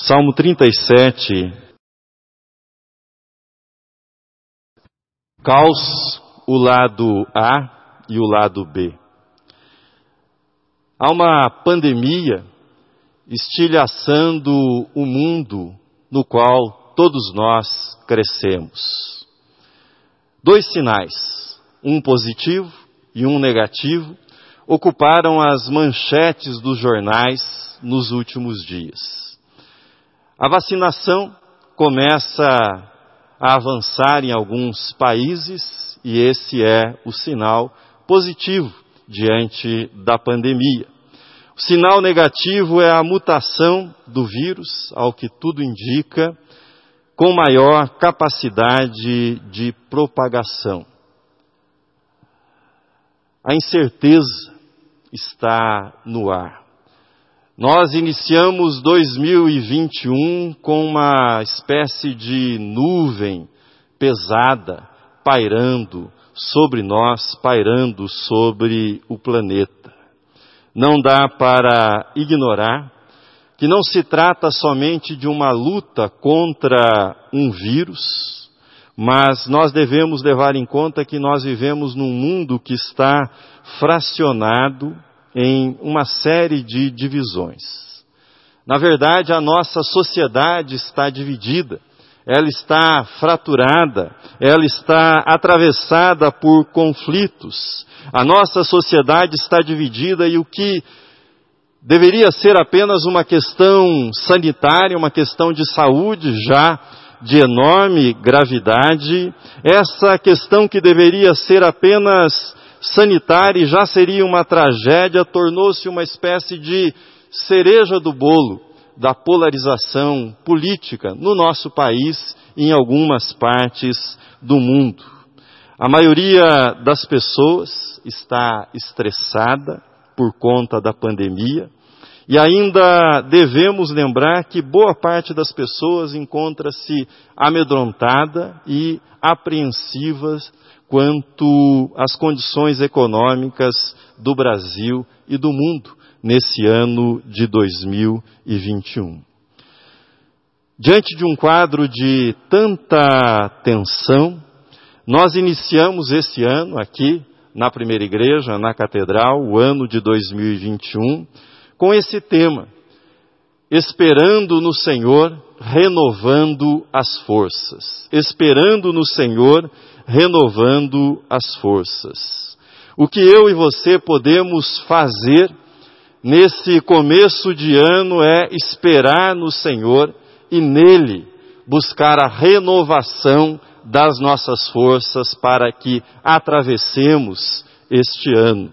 Salmo 37. Caos, o lado A e o lado B. Há uma pandemia estilhaçando o mundo no qual todos nós crescemos. Dois sinais, um positivo e um negativo, ocuparam as manchetes dos jornais nos últimos dias. A vacinação começa a avançar em alguns países e esse é o sinal positivo diante da pandemia. O sinal negativo é a mutação do vírus, ao que tudo indica, com maior capacidade de propagação. A incerteza está no ar. Nós iniciamos 2021 com uma espécie de nuvem pesada pairando sobre nós, pairando sobre o planeta. Não dá para ignorar que não se trata somente de uma luta contra um vírus, mas nós devemos levar em conta que nós vivemos num mundo que está fracionado, em uma série de divisões. Na verdade, a nossa sociedade está dividida, ela está fraturada, ela está atravessada por conflitos. A nossa sociedade está dividida e o que deveria ser apenas uma questão sanitária, uma questão de saúde já de enorme gravidade, essa questão que deveria ser apenas sanitária e já seria uma tragédia, tornou-se uma espécie de cereja do bolo da polarização política no nosso país e em algumas partes do mundo. A maioria das pessoas está estressada por conta da pandemia e ainda devemos lembrar que boa parte das pessoas encontra-se amedrontada e apreensivas quanto às condições econômicas do Brasil e do mundo nesse ano de 2021. Diante de um quadro de tanta tensão, nós iniciamos esse ano aqui na primeira igreja, na catedral, o ano de 2021, com esse tema, esperando no Senhor, renovando as forças. Esperando no Senhor, renovando as forças. O que eu e você podemos fazer nesse começo de ano é esperar no Senhor e nele buscar a renovação das nossas forças para que atravessemos este ano.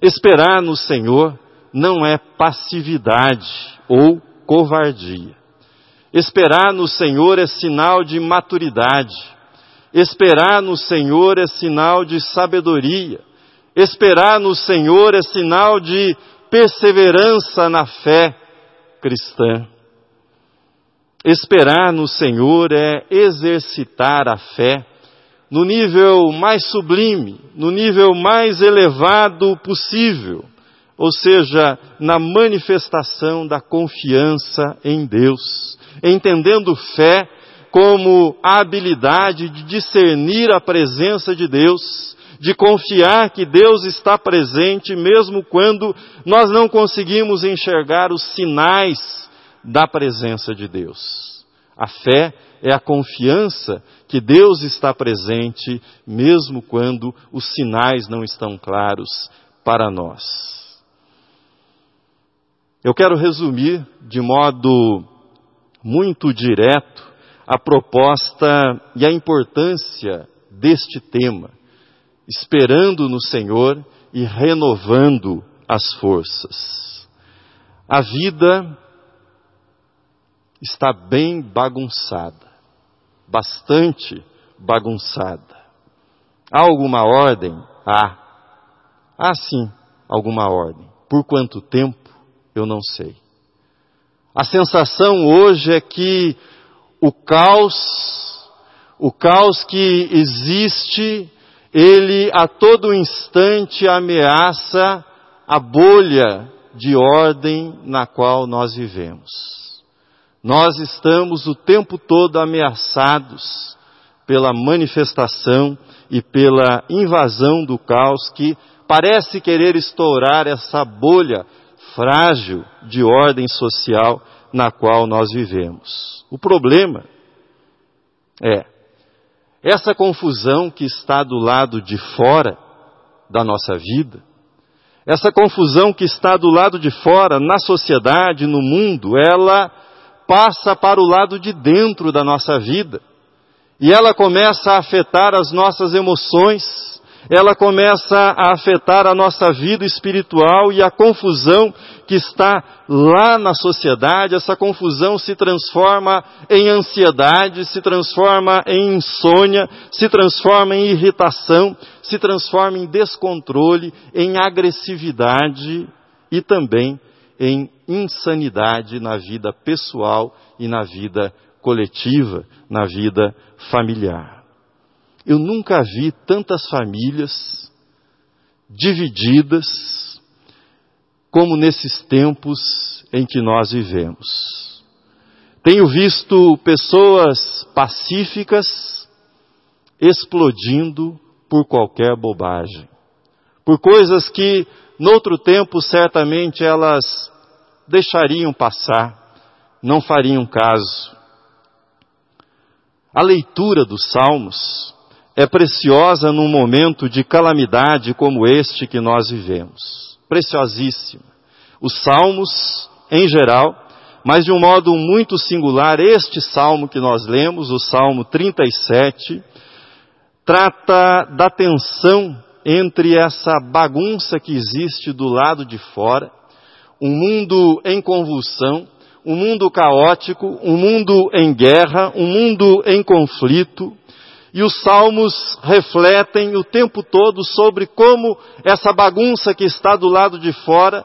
Esperar no Senhor não é passividade ou covardia. Esperar no Senhor é sinal de maturidade. Esperar no Senhor é sinal de sabedoria. Esperar no Senhor é sinal de perseverança na fé cristã. Esperar no Senhor é exercitar a fé no nível mais sublime, no nível mais elevado possível, ou seja, na manifestação da confiança em Deus, entendendo fé como a habilidade de discernir a presença de Deus, de confiar que Deus está presente mesmo quando nós não conseguimos enxergar os sinais da presença de Deus. A fé é a confiança que Deus está presente mesmo quando os sinais não estão claros para nós. Eu quero resumir de modo muito direto a proposta e a importância deste tema, esperando no Senhor e renovando as forças. A vida está bem bagunçada, bastante bagunçada. Há alguma ordem? Há. Há sim alguma ordem. Por quanto tempo? Eu não sei. A sensação hoje é que o caos, o caos que existe, ele a todo instante ameaça a bolha de ordem na qual nós vivemos. Nós estamos o tempo todo ameaçados pela manifestação e pela invasão do caos que parece querer estourar essa bolha frágil de ordem social na qual nós vivemos. O problema é essa confusão que está do lado de fora da nossa vida, essa confusão que está do lado de fora, na sociedade, no mundo, ela passa para o lado de dentro da nossa vida. E ela começa a afetar as nossas emoções, ela começa a afetar a nossa vida espiritual e a confusão que está lá na sociedade, essa confusão se transforma em ansiedade, se transforma em insônia, se transforma em irritação, se transforma em descontrole, em agressividade e também em insanidade na vida pessoal e na vida coletiva, na vida familiar. Eu nunca vi tantas famílias divididas como nesses tempos em que nós vivemos. Tenho visto pessoas pacíficas explodindo por qualquer bobagem, por coisas que, noutro tempo, certamente elas deixariam passar, não fariam caso. A leitura dos Salmos é preciosa num momento de calamidade como este que nós vivemos. Preciosíssima. Os salmos, em geral, mas de um modo muito singular, este salmo que nós lemos, o Salmo 37, trata da tensão entre essa bagunça que existe do lado de fora, um mundo em convulsão, um mundo caótico, um mundo em guerra, um mundo em conflito, e os salmos refletem o tempo todo sobre como essa bagunça que está do lado de fora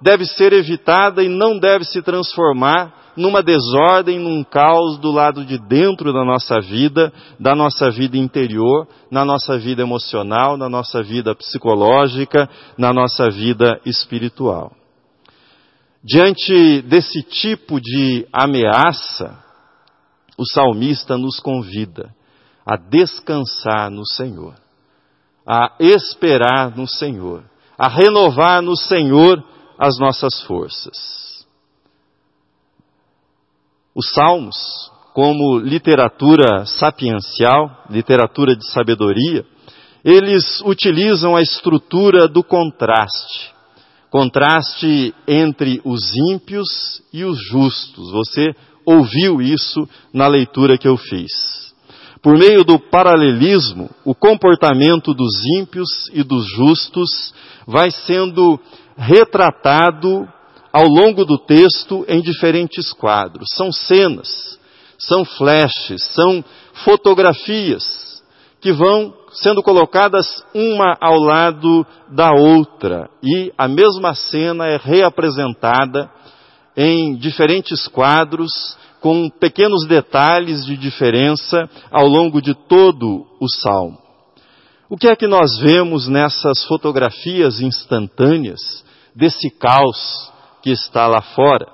deve ser evitada e não deve se transformar numa desordem, num caos do lado de dentro da nossa vida, da nossa vida interior, na nossa vida emocional, na nossa vida psicológica, na nossa vida espiritual. Diante desse tipo de ameaça, o salmista nos convida a descansar no Senhor, a esperar no Senhor, a renovar no Senhor as nossas forças. Os Salmos, como literatura sapiencial, literatura de sabedoria, eles utilizam a estrutura do contraste. Contraste entre os ímpios e os justos. Você ouviu isso na leitura que eu fiz. Por meio do paralelismo, o comportamento dos ímpios e dos justos vai sendo retratado ao longo do texto em diferentes quadros. São cenas, são flashes, são fotografias que vão sendo colocadas uma ao lado da outra e a mesma cena é reapresentada em diferentes quadros com pequenos detalhes de diferença ao longo de todo o salmo. O que é que nós vemos nessas fotografias instantâneas desse caos que está lá fora?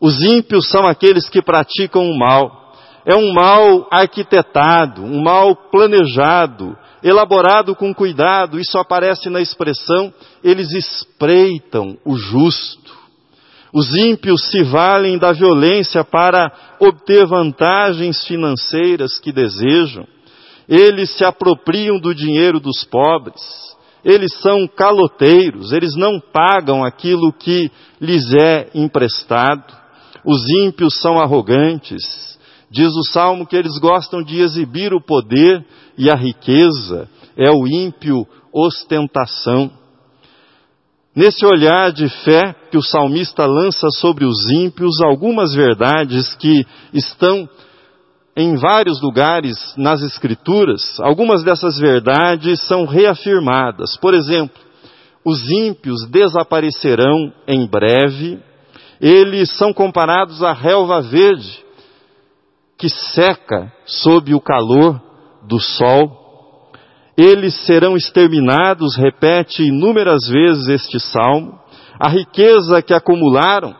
Os ímpios são aqueles que praticam o mal. É um mal arquitetado, um mal planejado, elaborado com cuidado. Isso aparece na expressão, eles espreitam o justo. Os ímpios se valem da violência para obter vantagens financeiras que desejam. Eles se apropriam do dinheiro dos pobres. Eles são caloteiros, eles não pagam aquilo que lhes é emprestado. Os ímpios são arrogantes. Diz o salmo que eles gostam de exibir o poder e a riqueza. É o ímpio ostentação. Nesse olhar de fé que o salmista lança sobre os ímpios, algumas verdades que estão em vários lugares nas Escrituras, algumas dessas verdades são reafirmadas. Por exemplo, os ímpios desaparecerão em breve, eles são comparados à relva verde, que seca sob o calor do sol eles serão exterminados, repete inúmeras vezes este salmo. A riqueza que acumularam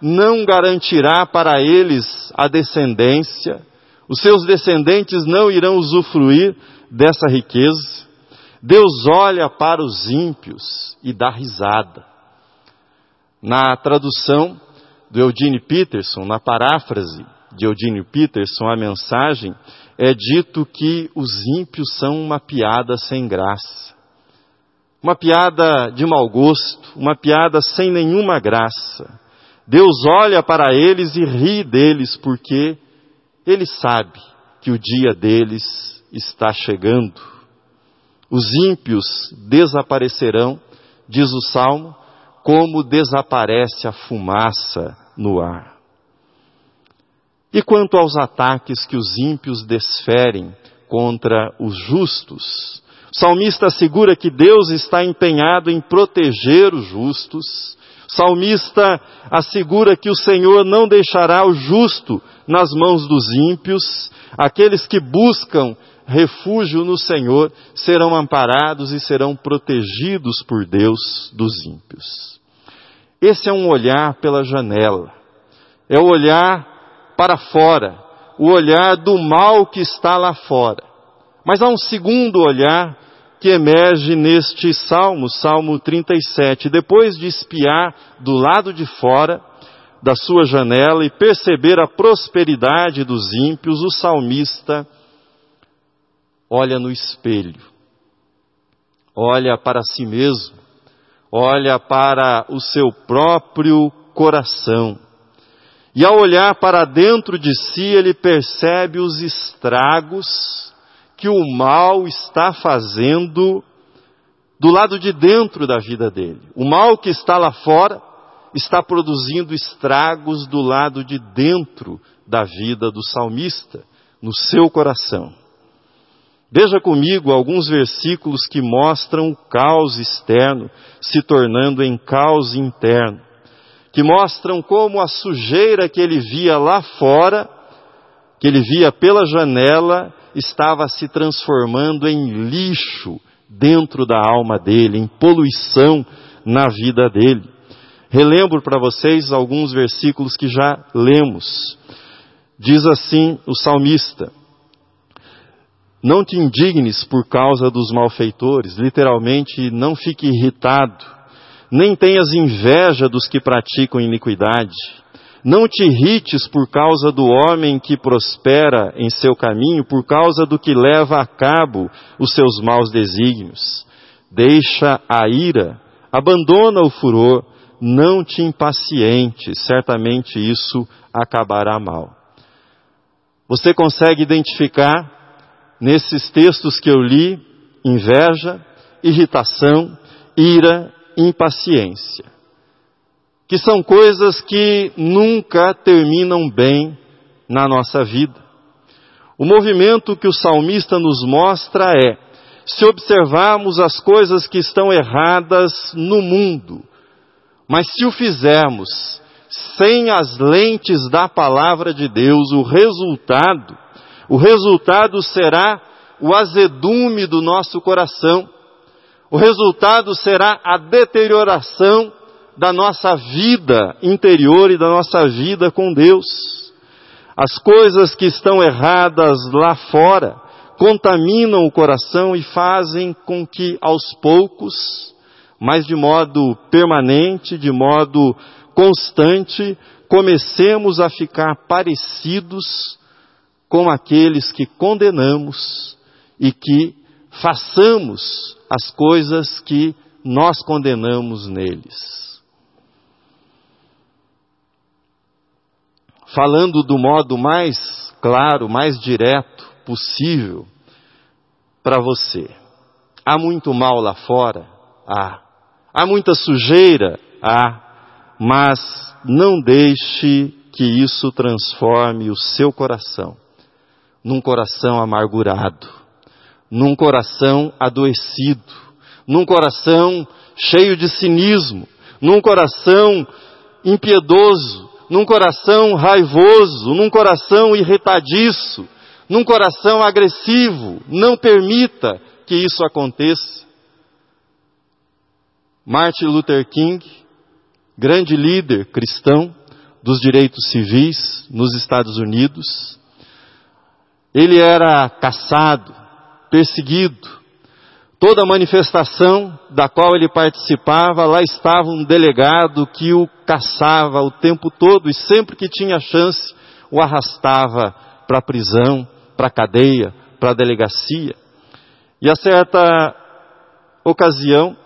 não garantirá para eles a descendência, os seus descendentes não irão usufruir dessa riqueza. Deus olha para os ímpios e dá risada. Na tradução do Eugene Peterson, na paráfrase de Eugene Peterson, a mensagem é dito que os ímpios são uma piada sem graça. Uma piada de mau gosto, uma piada sem nenhuma graça. Deus olha para eles e ri deles porque ele sabe que o dia deles está chegando. Os ímpios desaparecerão, diz o Salmo, como desaparece a fumaça no ar. E quanto aos ataques que os ímpios desferem contra os justos, o salmista assegura que Deus está empenhado em proteger os justos. O salmista assegura que o Senhor não deixará o justo nas mãos dos ímpios. Aqueles que buscam refúgio no Senhor serão amparados e serão protegidos por Deus dos ímpios. Esse é um olhar pela janela. É o olhar para fora, o olhar do mal que está lá fora. Mas há um segundo olhar que emerge neste salmo, Salmo 37. Depois de espiar do lado de fora da sua janela e perceber a prosperidade dos ímpios, o salmista olha no espelho, olha para si mesmo, olha para o seu próprio coração e ao olhar para dentro de si, ele percebe os estragos que o mal está fazendo do lado de dentro da vida dele. O mal que está lá fora está produzindo estragos do lado de dentro da vida do salmista, no seu coração. Veja comigo alguns versículos que mostram o caos externo se tornando em caos interno que mostram como a sujeira que ele via lá fora, que ele via pela janela, estava se transformando em lixo dentro da alma dele, em poluição na vida dele. Relembro para vocês alguns versículos que já lemos. Diz assim o salmista: Não te indignes por causa dos malfeitores, literalmente, não fique irritado nem tenhas inveja dos que praticam iniquidade. Não te irrites por causa do homem que prospera em seu caminho, por causa do que leva a cabo os seus maus desígnios. Deixa a ira, abandona o furor, não te impaciente, certamente isso acabará mal. Você consegue identificar nesses textos que eu li inveja, irritação, ira impaciência, que são coisas que nunca terminam bem na nossa vida. O movimento que o salmista nos mostra é: se observarmos as coisas que estão erradas no mundo, mas se o fizermos sem as lentes da palavra de Deus, o resultado, o resultado será o azedume do nosso coração o resultado será a deterioração da nossa vida interior e da nossa vida com Deus. As coisas que estão erradas lá fora contaminam o coração e fazem com que aos poucos, mas de modo permanente, de modo constante, comecemos a ficar parecidos com aqueles que condenamos e que façamos as coisas que nós condenamos neles. Falando do modo mais claro, mais direto possível para você. Há muito mal lá fora? Há. Há muita sujeira? Há. Mas não deixe que isso transforme o seu coração num coração amargurado num coração adoecido, num coração cheio de cinismo, num coração impiedoso, num coração raivoso, num coração irritadiço, num coração agressivo. Não permita que isso aconteça. Martin Luther King, grande líder cristão, dos direitos civis nos Estados Unidos. Ele era caçado, perseguido. Toda manifestação da qual ele participava, lá estava um delegado que o caçava o tempo todo e sempre que tinha chance o arrastava para a prisão, para a cadeia, para a delegacia. E a certa ocasião,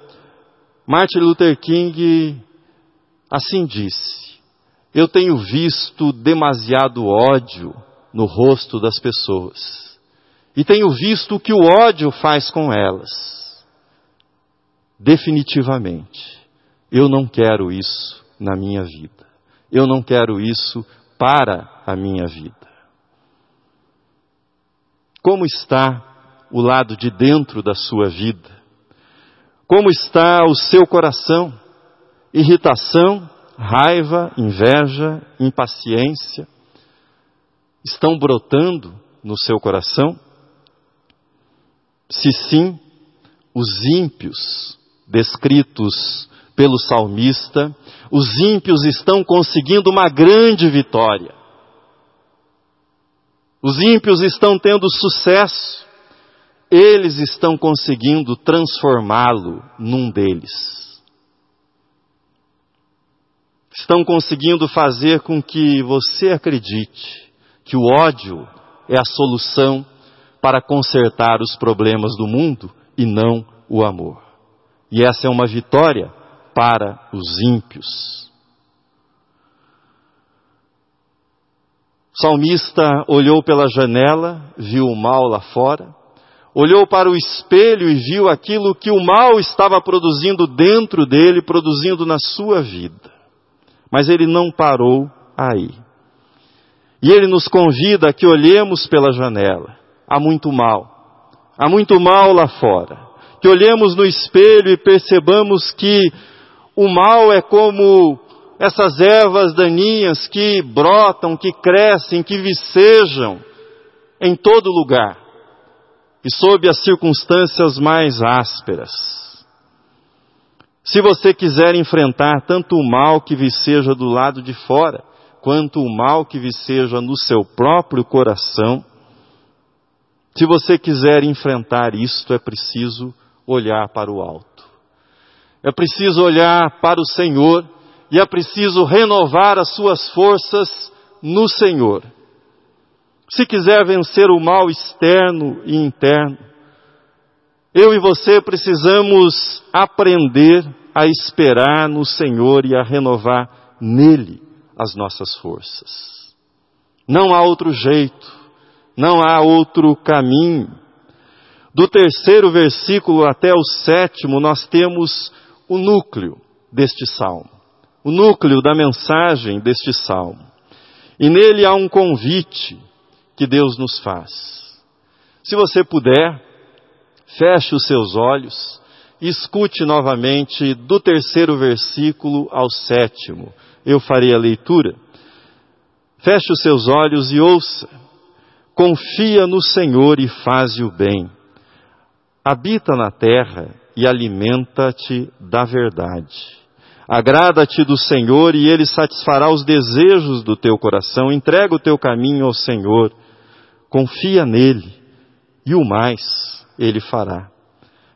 Martin Luther King assim disse: Eu tenho visto demasiado ódio no rosto das pessoas. E tenho visto o que o ódio faz com elas. Definitivamente, eu não quero isso na minha vida. Eu não quero isso para a minha vida. Como está o lado de dentro da sua vida? Como está o seu coração? Irritação, raiva, inveja, impaciência estão brotando no seu coração? Se sim, os ímpios descritos pelo salmista, os ímpios estão conseguindo uma grande vitória. Os ímpios estão tendo sucesso. Eles estão conseguindo transformá-lo num deles. Estão conseguindo fazer com que você acredite que o ódio é a solução para consertar os problemas do mundo e não o amor. E essa é uma vitória para os ímpios. O salmista olhou pela janela, viu o mal lá fora, olhou para o espelho e viu aquilo que o mal estava produzindo dentro dele, produzindo na sua vida. Mas ele não parou aí. E ele nos convida a que olhemos pela janela há muito mal. Há muito mal lá fora. Que olhemos no espelho e percebamos que o mal é como essas ervas daninhas que brotam, que crescem, que vicejam em todo lugar e sob as circunstâncias mais ásperas. Se você quiser enfrentar tanto o mal que viceja do lado de fora, quanto o mal que viceja no seu próprio coração, se você quiser enfrentar isto, é preciso olhar para o alto. É preciso olhar para o Senhor e é preciso renovar as suas forças no Senhor. Se quiser vencer o mal externo e interno, eu e você precisamos aprender a esperar no Senhor e a renovar nele as nossas forças. Não há outro jeito. Não há outro caminho. Do terceiro versículo até o sétimo, nós temos o núcleo deste salmo. O núcleo da mensagem deste salmo. E nele há um convite que Deus nos faz. Se você puder, feche os seus olhos e escute novamente do terceiro versículo ao sétimo. Eu farei a leitura. Feche os seus olhos e ouça Confia no Senhor e faze o bem. Habita na terra e alimenta-te da verdade. Agrada-te do Senhor e Ele satisfará os desejos do teu coração. Entrega o teu caminho ao Senhor. Confia nele e o mais Ele fará.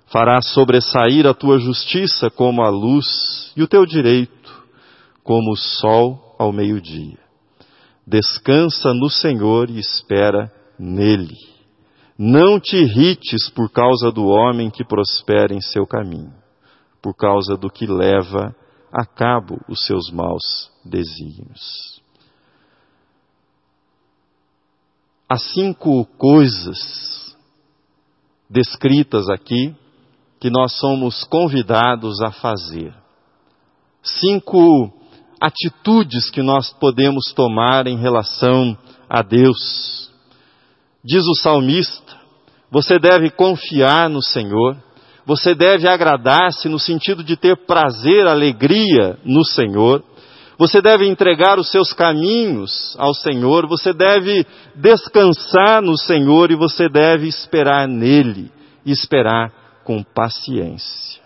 Fará sobressair a tua justiça como a luz e o teu direito como o sol ao meio-dia. Descansa no Senhor e espera nele. Não te irrites por causa do homem que prospera em seu caminho, por causa do que leva a cabo os seus maus desígnios. As cinco coisas descritas aqui que nós somos convidados a fazer. Cinco atitudes que nós podemos tomar em relação a Deus. Diz o salmista, você deve confiar no Senhor, você deve agradar-se no sentido de ter prazer, alegria no Senhor, você deve entregar os seus caminhos ao Senhor, você deve descansar no Senhor e você deve esperar nele, esperar com paciência.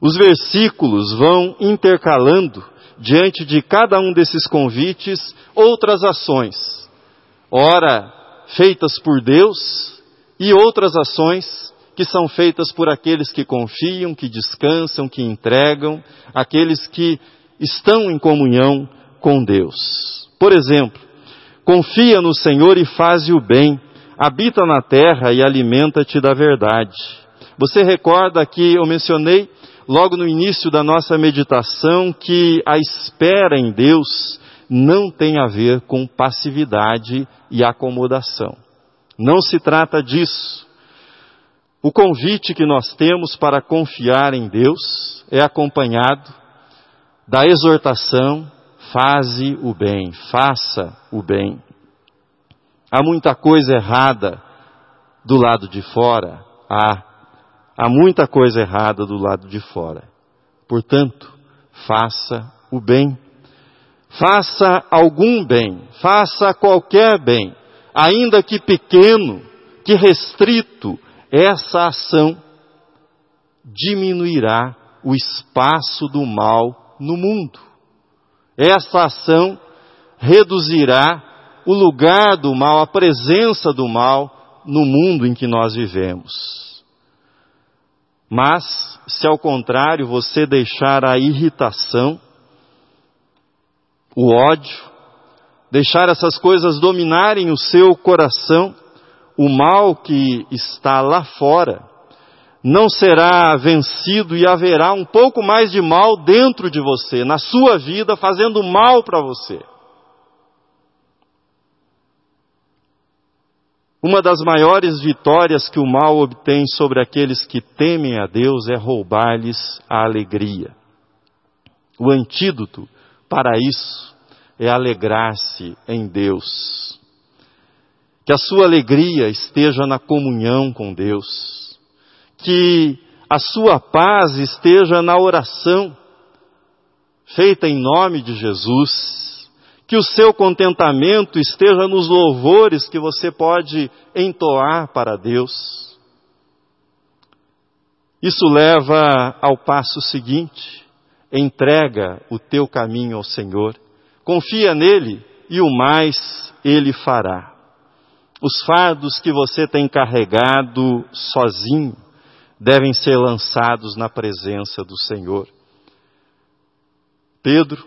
Os versículos vão intercalando diante de cada um desses convites, outras ações. Ora, feitas por Deus e outras ações que são feitas por aqueles que confiam, que descansam, que entregam, aqueles que estão em comunhão com Deus. Por exemplo, confia no Senhor e faze o bem, habita na terra e alimenta-te da verdade. Você recorda que eu mencionei logo no início da nossa meditação que a espera em Deus não tem a ver com passividade e acomodação. Não se trata disso. O convite que nós temos para confiar em Deus é acompanhado da exortação, faze o bem, faça o bem. Há muita coisa errada do lado de fora, há. Há muita coisa errada do lado de fora. Portanto, faça o bem. Faça algum bem, faça qualquer bem, ainda que pequeno, que restrito, essa ação diminuirá o espaço do mal no mundo. Essa ação reduzirá o lugar do mal, a presença do mal no mundo em que nós vivemos. Mas, se ao contrário você deixar a irritação, o ódio, deixar essas coisas dominarem o seu coração, o mal que está lá fora não será vencido e haverá um pouco mais de mal dentro de você, na sua vida, fazendo mal para você. Uma das maiores vitórias que o mal obtém sobre aqueles que temem a Deus é roubar-lhes a alegria. O antídoto para isso é alegrar-se em Deus. Que a sua alegria esteja na comunhão com Deus. Que a sua paz esteja na oração feita em nome de Jesus. Que o seu contentamento esteja nos louvores que você pode entoar para Deus. Isso leva ao passo seguinte: entrega o teu caminho ao Senhor Confia nele e o mais ele fará. Os fardos que você tem carregado sozinho devem ser lançados na presença do Senhor. Pedro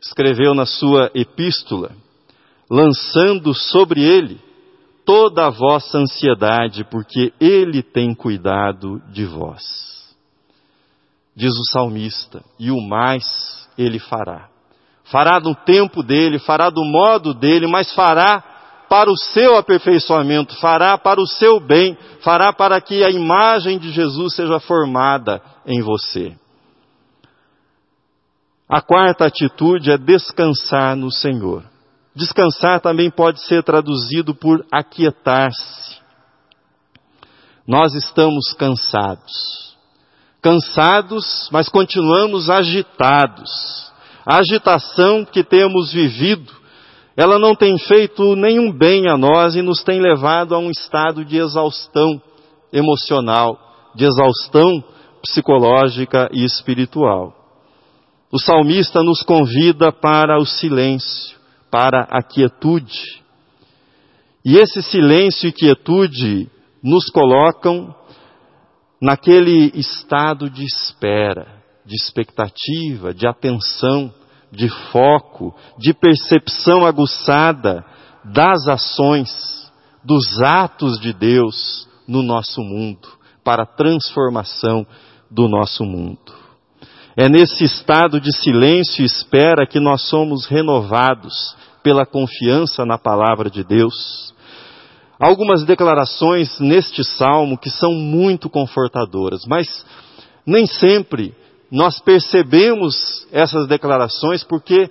escreveu na sua epístola, lançando sobre ele toda a vossa ansiedade, porque ele tem cuidado de vós. Diz o salmista, e o mais ele fará fará no tempo dele, fará do modo dele, mas fará para o seu aperfeiçoamento, fará para o seu bem, fará para que a imagem de Jesus seja formada em você. A quarta atitude é descansar no Senhor. Descansar também pode ser traduzido por aquietar-se. Nós estamos cansados. Cansados, mas continuamos agitados a agitação que temos vivido, ela não tem feito nenhum bem a nós e nos tem levado a um estado de exaustão emocional, de exaustão psicológica e espiritual. O salmista nos convida para o silêncio, para a quietude. E esse silêncio e quietude nos colocam naquele estado de espera, de expectativa, de atenção, de foco, de percepção aguçada das ações, dos atos de Deus no nosso mundo, para a transformação do nosso mundo. É nesse estado de silêncio e espera que nós somos renovados pela confiança na palavra de Deus. Algumas declarações neste salmo que são muito confortadoras, mas nem sempre nós percebemos essas declarações porque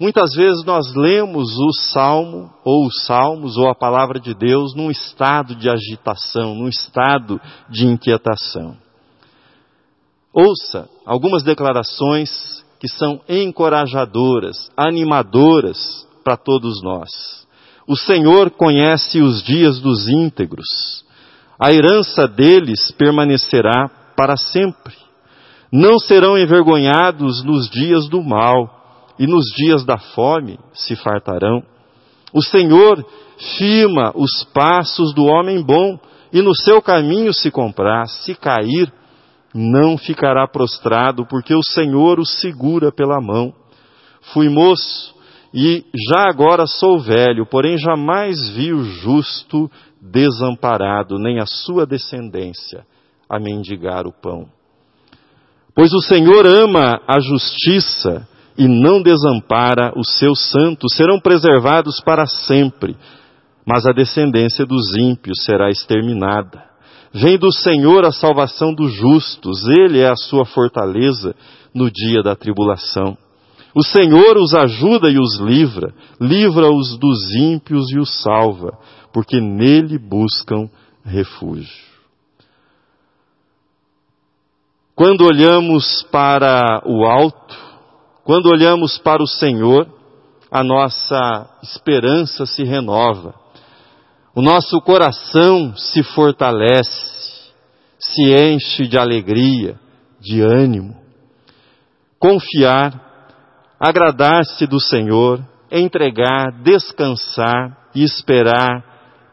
muitas vezes nós lemos o salmo, ou os salmos, ou a palavra de Deus num estado de agitação, num estado de inquietação. Ouça algumas declarações que são encorajadoras, animadoras para todos nós. O Senhor conhece os dias dos íntegros, a herança deles permanecerá para sempre não serão envergonhados nos dias do mal, e nos dias da fome se fartarão. O Senhor firma os passos do homem bom, e no seu caminho se compraz. Se cair, não ficará prostrado, porque o Senhor o segura pela mão. Fui moço e já agora sou velho, porém jamais vi o justo desamparado, nem a sua descendência a mendigar o pão. Pois o Senhor ama a justiça e não desampara os seus santos, serão preservados para sempre, mas a descendência dos ímpios será exterminada. Vem do Senhor a salvação dos justos, Ele é a sua fortaleza no dia da tribulação. O Senhor os ajuda e os livra, livra-os dos ímpios e os salva, porque nele buscam refúgio. Quando olhamos para o alto, quando olhamos para o Senhor, a nossa esperança se renova, o nosso coração se fortalece, se enche de alegria, de ânimo. Confiar agradar-se do Senhor, entregar, descansar e esperar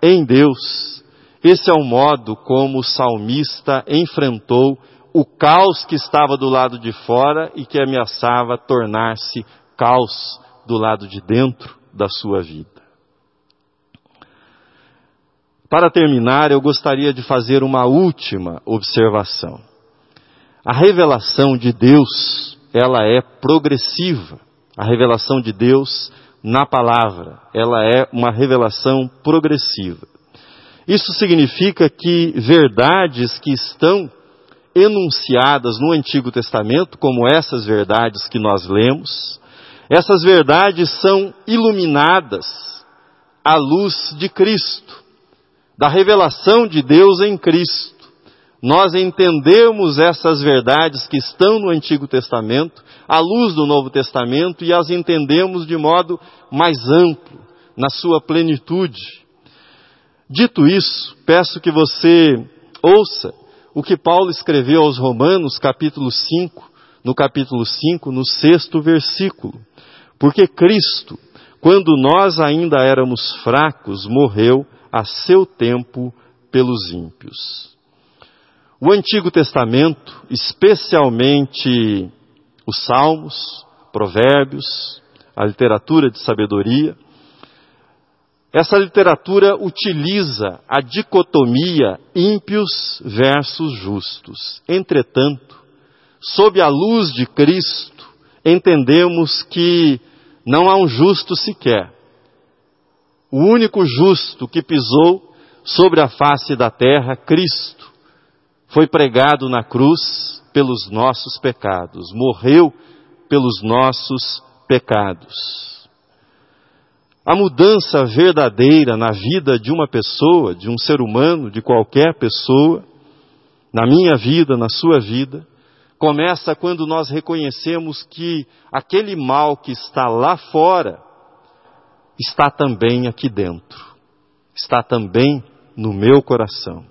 em Deus. Esse é o modo como o salmista enfrentou o caos que estava do lado de fora e que ameaçava tornar-se caos do lado de dentro da sua vida. Para terminar, eu gostaria de fazer uma última observação. A revelação de Deus ela é progressiva. A revelação de Deus na palavra, ela é uma revelação progressiva. Isso significa que verdades que estão enunciadas no Antigo Testamento, como essas verdades que nós lemos, essas verdades são iluminadas à luz de Cristo, da revelação de Deus em Cristo nós entendemos essas verdades que estão no Antigo Testamento, à luz do Novo Testamento, e as entendemos de modo mais amplo, na sua plenitude. Dito isso, peço que você ouça o que Paulo escreveu aos Romanos, capítulo 5, no capítulo 5, no sexto versículo. Porque Cristo, quando nós ainda éramos fracos, morreu a seu tempo pelos ímpios. O Antigo Testamento, especialmente os Salmos, Provérbios, a literatura de sabedoria, essa literatura utiliza a dicotomia ímpios versus justos. Entretanto, sob a luz de Cristo, entendemos que não há um justo sequer. O único justo que pisou sobre a face da terra, Cristo, foi pregado na cruz pelos nossos pecados, morreu pelos nossos pecados. A mudança verdadeira na vida de uma pessoa, de um ser humano, de qualquer pessoa, na minha vida, na sua vida, começa quando nós reconhecemos que aquele mal que está lá fora está também aqui dentro, está também no meu coração.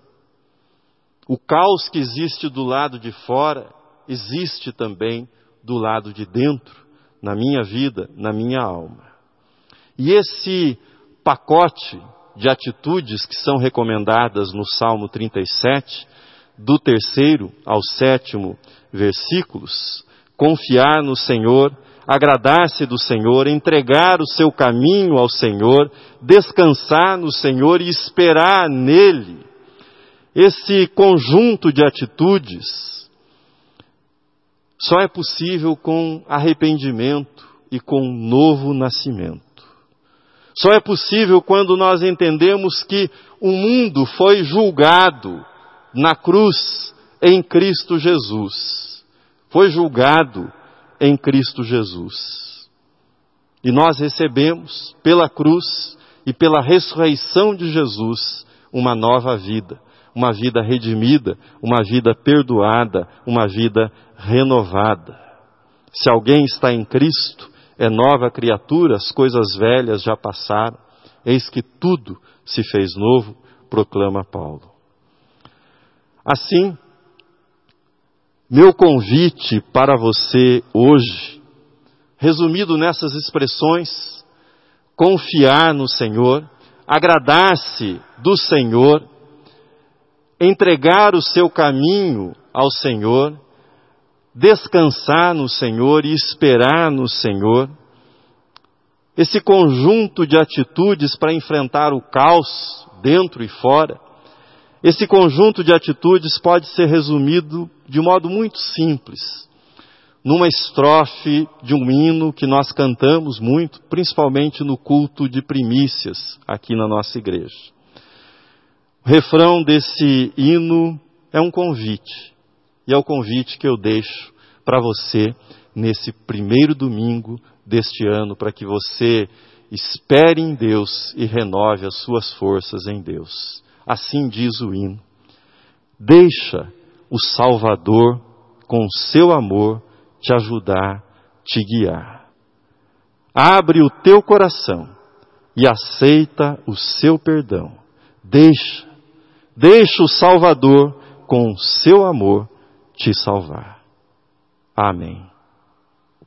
O caos que existe do lado de fora existe também do lado de dentro, na minha vida, na minha alma. E esse pacote de atitudes que são recomendadas no Salmo 37, do terceiro ao sétimo versículos, confiar no Senhor, agradar-se do Senhor, entregar o seu caminho ao Senhor, descansar no Senhor e esperar nele, esse conjunto de atitudes só é possível com arrependimento e com novo nascimento. Só é possível quando nós entendemos que o mundo foi julgado na cruz em Cristo Jesus. Foi julgado em Cristo Jesus. E nós recebemos pela cruz e pela ressurreição de Jesus uma nova vida uma vida redimida, uma vida perdoada, uma vida renovada. Se alguém está em Cristo, é nova criatura, as coisas velhas já passaram, eis que tudo se fez novo, proclama Paulo. Assim, meu convite para você hoje resumido nessas expressões: confiar no Senhor, agradar-se do Senhor, entregar o seu caminho ao Senhor, descansar no Senhor e esperar no Senhor. Esse conjunto de atitudes para enfrentar o caos dentro e fora, esse conjunto de atitudes pode ser resumido de modo muito simples, numa estrofe de um hino que nós cantamos muito, principalmente no culto de primícias aqui na nossa igreja. O refrão desse hino é um convite, e é o convite que eu deixo para você nesse primeiro domingo deste ano, para que você espere em Deus e renove as suas forças em Deus. Assim diz o hino. Deixa o Salvador, com seu amor, te ajudar, te guiar. Abre o teu coração e aceita o seu perdão. Deixa, deixa o Salvador, com seu amor, te salvar. Amém.